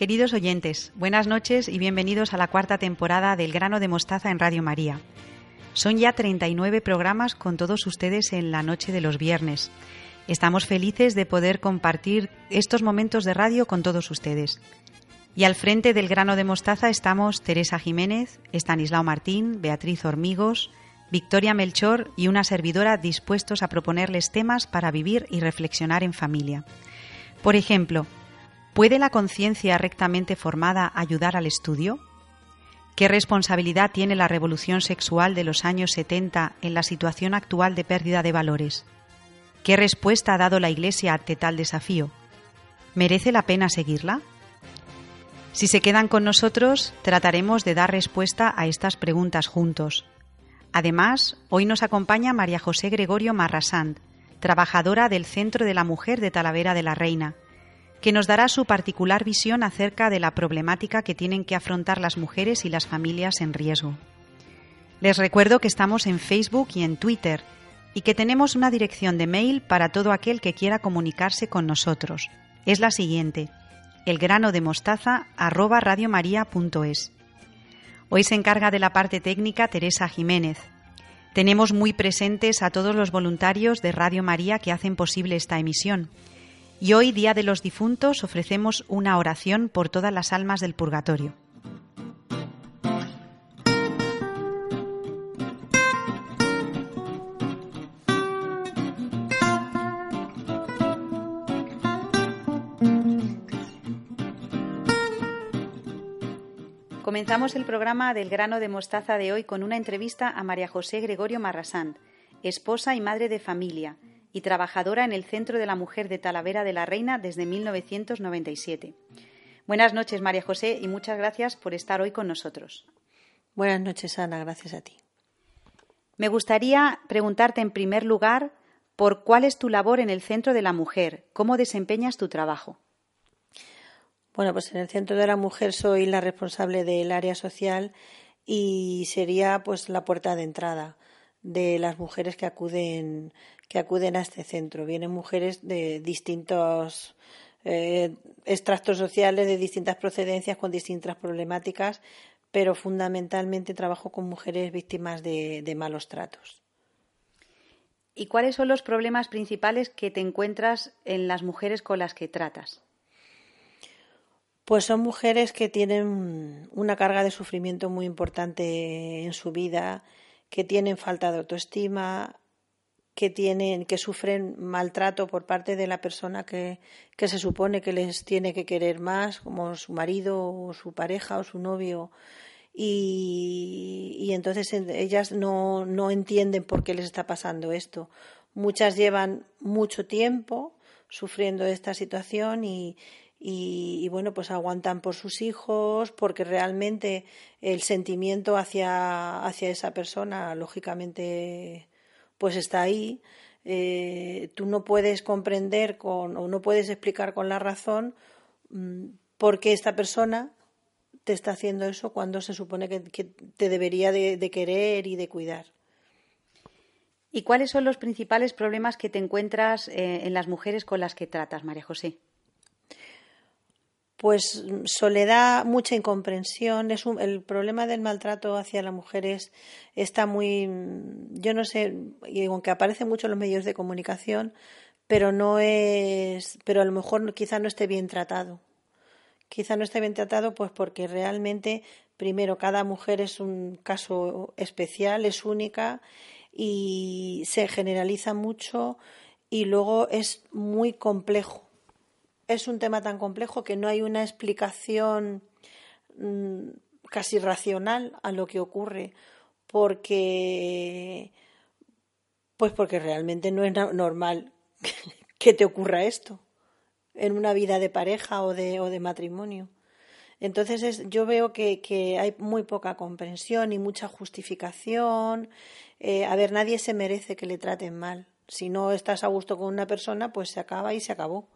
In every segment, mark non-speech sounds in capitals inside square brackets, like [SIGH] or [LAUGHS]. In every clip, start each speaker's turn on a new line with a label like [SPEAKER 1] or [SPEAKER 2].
[SPEAKER 1] Queridos oyentes, buenas noches y bienvenidos a la cuarta temporada del Grano de Mostaza en Radio María. Son ya 39 programas con todos ustedes en la noche de los viernes. Estamos felices de poder compartir estos momentos de radio con todos ustedes. Y al frente del grano de mostaza estamos Teresa Jiménez, Estanislao Martín, Beatriz Hormigos, Victoria Melchor y una servidora dispuestos a proponerles temas para vivir y reflexionar en familia. Por ejemplo, ¿puede la conciencia rectamente formada ayudar al estudio? ¿Qué responsabilidad tiene la revolución sexual de los años 70 en la situación actual de pérdida de valores? ¿Qué respuesta ha dado la Iglesia ante tal desafío? ¿Merece la pena seguirla? Si se quedan con nosotros, trataremos de dar respuesta a estas preguntas juntos. Además, hoy nos acompaña María José Gregorio Marrasant, trabajadora del Centro de la Mujer de Talavera de la Reina, que nos dará su particular visión acerca de la problemática que tienen que afrontar las mujeres y las familias en riesgo. Les recuerdo que estamos en Facebook y en Twitter y que tenemos una dirección de mail para todo aquel que quiera comunicarse con nosotros. Es la siguiente: elgrano de mostaza arroba radiomaria.es. Hoy se encarga de la parte técnica Teresa Jiménez. Tenemos muy presentes a todos los voluntarios de Radio María que hacen posible esta emisión. Y hoy, Día de los Difuntos, ofrecemos una oración por todas las almas del purgatorio. Comenzamos el programa del grano de mostaza de hoy con una entrevista a María José Gregorio Marrasant, esposa y madre de familia y trabajadora en el Centro de la Mujer de Talavera de la Reina desde 1997. Buenas noches, María José, y muchas gracias por estar hoy con nosotros.
[SPEAKER 2] Buenas noches, Ana, gracias a ti.
[SPEAKER 1] Me gustaría preguntarte en primer lugar por cuál es tu labor en el Centro de la Mujer, cómo desempeñas tu trabajo.
[SPEAKER 2] Bueno, pues en el Centro de la Mujer soy la responsable del área social y sería pues la puerta de entrada de las mujeres que acuden que acuden a este centro. Vienen mujeres de distintos eh, extractos sociales, de distintas procedencias, con distintas problemáticas, pero fundamentalmente trabajo con mujeres víctimas de, de malos tratos.
[SPEAKER 1] ¿Y cuáles son los problemas principales que te encuentras en las mujeres con las que tratas?
[SPEAKER 2] Pues son mujeres que tienen una carga de sufrimiento muy importante en su vida, que tienen falta de autoestima, que tienen, que sufren maltrato por parte de la persona que, que se supone que les tiene que querer más, como su marido o su pareja o su novio. Y, y entonces ellas no, no entienden por qué les está pasando esto. Muchas llevan mucho tiempo sufriendo esta situación y, y, bueno, pues aguantan por sus hijos, porque realmente el sentimiento hacia, hacia esa persona, lógicamente, pues está ahí. Eh, tú no puedes comprender con, o no puedes explicar con la razón mm, por qué esta persona te está haciendo eso cuando se supone que, te debería de, querer y de cuidar.
[SPEAKER 1] ¿Y cuáles son los principales problemas que te encuentras eh, en las mujeres con las que tratas, María José?
[SPEAKER 2] Pues soledad, mucha incomprensión. Es el problema del maltrato hacia las mujeres está muy, yo no sé, y aunque aparece mucho en los medios de comunicación, pero no es, pero a lo mejor quizá no esté bien tratado. Quizá no esté bien tratado, pues porque realmente, primero, cada mujer es un caso especial, es única y se generaliza mucho y luego es muy complejo es un tema tan complejo que no hay una explicación mm, casi racional a lo que ocurre porque pues porque realmente no es normal [LAUGHS] que te ocurra esto en una vida de pareja o de, o de matrimonio. Entonces yo veo que, que, hay muy poca comprensión y mucha justificación. Eh, a ver, nadie se merece que le traten mal. Si no estás a gusto con una persona, pues se acaba y se acabó.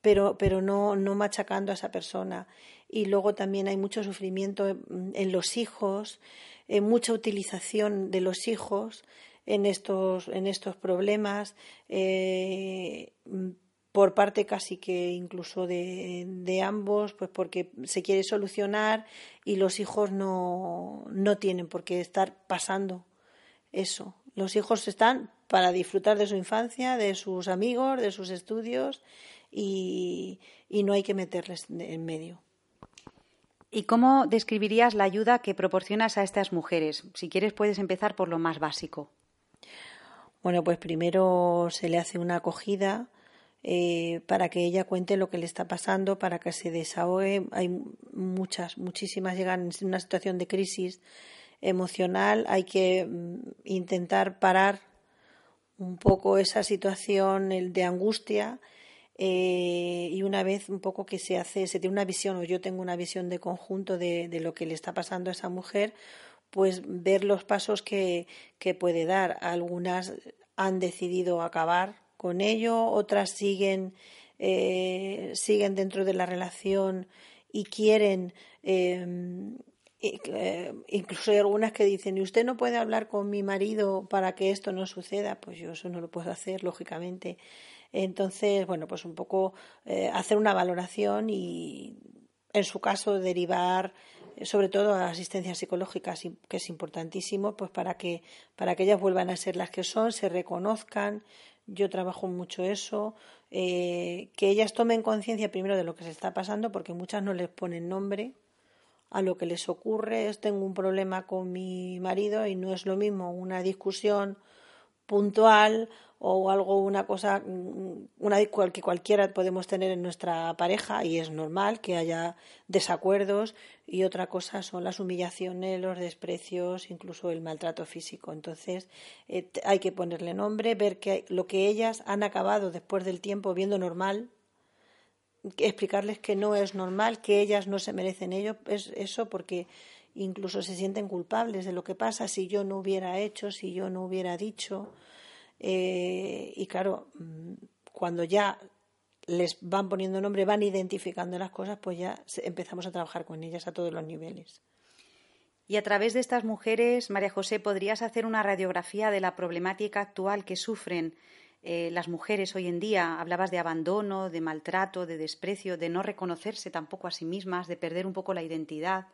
[SPEAKER 2] Pero, pero no, no machacando a esa persona. Y luego también hay mucho sufrimiento en, los hijos, en mucha utilización de los hijos en estos, en estos problemas. Eh, por parte casi que incluso de, de, ambos, pues porque se quiere solucionar y los hijos no, no tienen por qué estar pasando eso. Los hijos están para disfrutar de su infancia, de sus amigos, de sus estudios y, y no hay que meterles en medio.
[SPEAKER 1] ¿Y cómo describirías la ayuda que proporcionas a estas mujeres? Si quieres, puedes empezar por lo más básico.
[SPEAKER 2] Bueno, pues primero se le hace una acogida eh, para que ella cuente lo que le está pasando, para que se desahogue. Hay muchas, muchísimas llegan en una situación de crisis emocional. Hay que mm, intentar parar un poco esa situación de angustia eh, y una vez un poco que se hace, se tiene una visión o yo tengo una visión de conjunto de, de lo que le está pasando a esa mujer, pues ver los pasos que, que puede dar. Algunas han decidido acabar con ello, otras siguen, eh, siguen dentro de la relación y quieren em, eh, incluso hay algunas que dicen, ¿y usted no puede hablar con mi marido para que esto no suceda? Pues yo eso no lo puedo hacer, lógicamente. Entonces, bueno, pues un poco eh, hacer una valoración y, en su caso, derivar sobre todo a asistencia psicológica, que es importantísimo, pues para que, para que ellas vuelvan a ser las que son, se reconozcan, yo trabajo mucho eso, eh, que ellas tomen conciencia primero de lo que se está pasando, porque muchas no les ponen nombre a lo que les ocurre. Es, tengo un problema con mi marido y no es lo mismo una discusión puntual o algo, una cosa, mm, una que cualquiera podemos tener en nuestra pareja y es normal que haya desacuerdos y otra cosa son las humillaciones, los desprecios, incluso el maltrato físico. Entonces eh, hay que ponerle nombre, ver que lo que ellas han acabado después del tiempo viendo normal, explicarles que no es normal, que ellas no se merecen ello, es eso porque incluso se sienten culpables de lo que pasa si yo no hubiera hecho, si yo no hubiera dicho. Eh, y claro, mm, cuando ya les van poniendo nombre, van identificando las cosas, pues ya empezamos a trabajar con ellas a todos los niveles.
[SPEAKER 1] Y a través de estas mujeres, María José, ¿podrías hacer una radiografía de la problemática actual que sufren eh, las mujeres hoy en día? Hablabas de abandono, de maltrato, de desprecio, de no reconocerse tampoco a sí mismas, de perder un poco la identidad.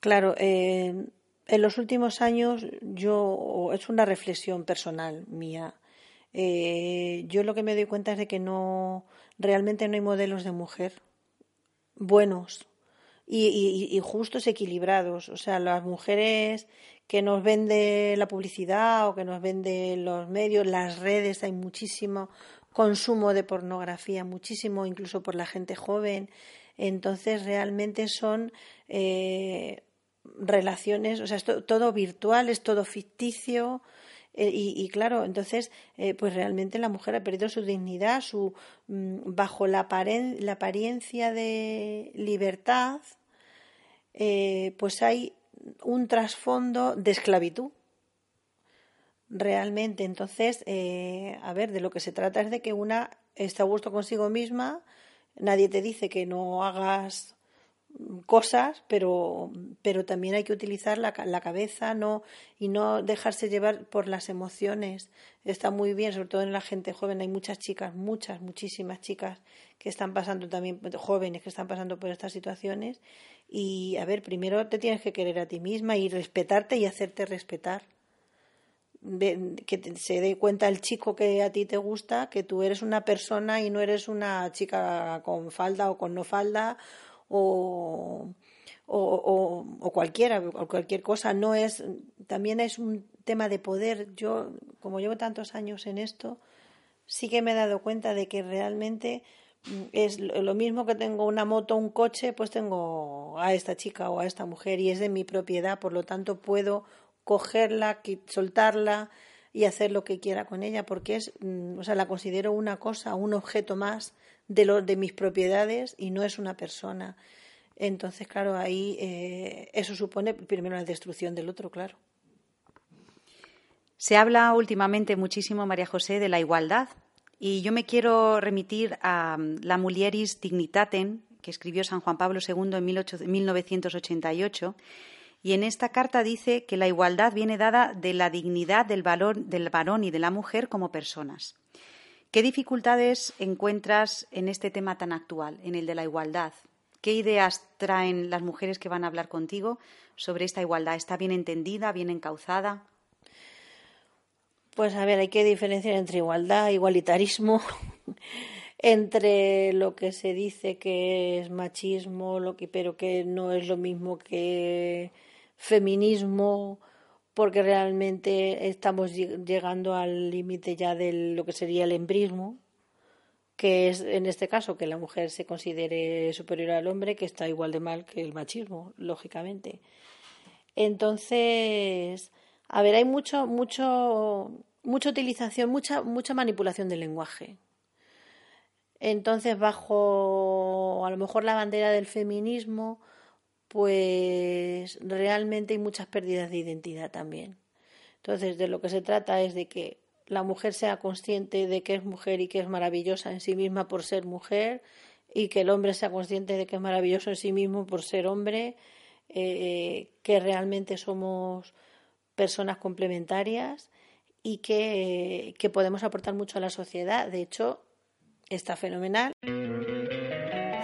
[SPEAKER 2] Claro, eh, en los últimos años yo es una reflexión personal mía. Eh, yo lo que me doy cuenta es de que no realmente no hay modelos de mujer buenos y, y, justos equilibrados. O sea, las mujeres que nos vende la publicidad o que nos vende los medios, las redes, hay muchísimo consumo de pornografía, muchísimo incluso por la gente joven. Entonces realmente son eh, relaciones, o sea, es todo virtual, es todo ficticio. Eh, y, claro, entonces, eh, pues realmente la mujer ha perdido su dignidad, su mm, bajo la, apariencia de libertad, eh, pues hay un trasfondo de esclavitud. Realmente, entonces, a ver, de lo que se trata es de que una esté a gusto consigo misma, nadie te dice que no hagas cosas, pero, pero también hay que utilizar la, la, cabeza no, y no dejarse llevar por las emociones. Está muy bien, sobre todo en la gente joven. Hay muchas chicas, muchas, muchísimas chicas que están pasando también, jóvenes que están pasando por estas situaciones. Y a ver, primero te tienes que querer a ti misma y respetarte y hacerte respetar. Que se dé cuenta el chico que a ti te gusta, que tú eres una persona y no eres una chica con falda o con no falda o, o, o, cualquiera, o cualquier cosa. No es, también es un tema de poder. Yo, como llevo tantos años en esto, sí que me he dado cuenta de que realmente mm, es lo mismo que tengo una moto, un coche, pues tengo a esta chica o a esta mujer y es de mi propiedad, por lo tanto puedo cogerla, soltarla y hacer lo que quiera con ella, porque es, mm, o sea, la considero una cosa, un objeto más de, lo, de mis propiedades y no es una persona. Entonces, claro, ahí eh, eso supone primero la destrucción del otro, claro.
[SPEAKER 1] Se habla últimamente muchísimo, María José, de la igualdad. Y yo me quiero remitir a mm, la Mulieris Dignitatem, que escribió San Juan Pablo II en 1988. Y en esta carta dice que la igualdad viene dada de la dignidad del, valor, del varón y de la mujer como personas. ¿Qué dificultades encuentras en este tema tan actual, en el de la igualdad? ¿Qué ideas traen las mujeres que van a hablar contigo sobre esta igualdad? ¿Está bien entendida, bien encauzada?
[SPEAKER 2] Pues a ver, hay que diferenciar entre igualdad, igualitarismo, [LAUGHS] entre lo que se dice que es machismo, lo que, pero que no es lo mismo que feminismo porque realmente estamos llegando al límite ya de lo que sería el embrismo, que es en este caso que la mujer se considere superior al hombre, que está igual de mal que el machismo, lógicamente. Entonces, a ver, hay mucho, mucho, mucha utilización, mucha, mucha manipulación del lenguaje. Entonces, bajo a lo mejor la bandera del feminismo, pues realmente hay muchas pérdidas de identidad también. Entonces, de lo que se trata es de que la mujer sea consciente de que es mujer y que es maravillosa en sí misma por ser mujer y que el hombre sea consciente de que es maravilloso en sí mismo por ser hombre, eh, que realmente somos personas complementarias y que, que podemos aportar mucho a la sociedad. De hecho, está fenomenal.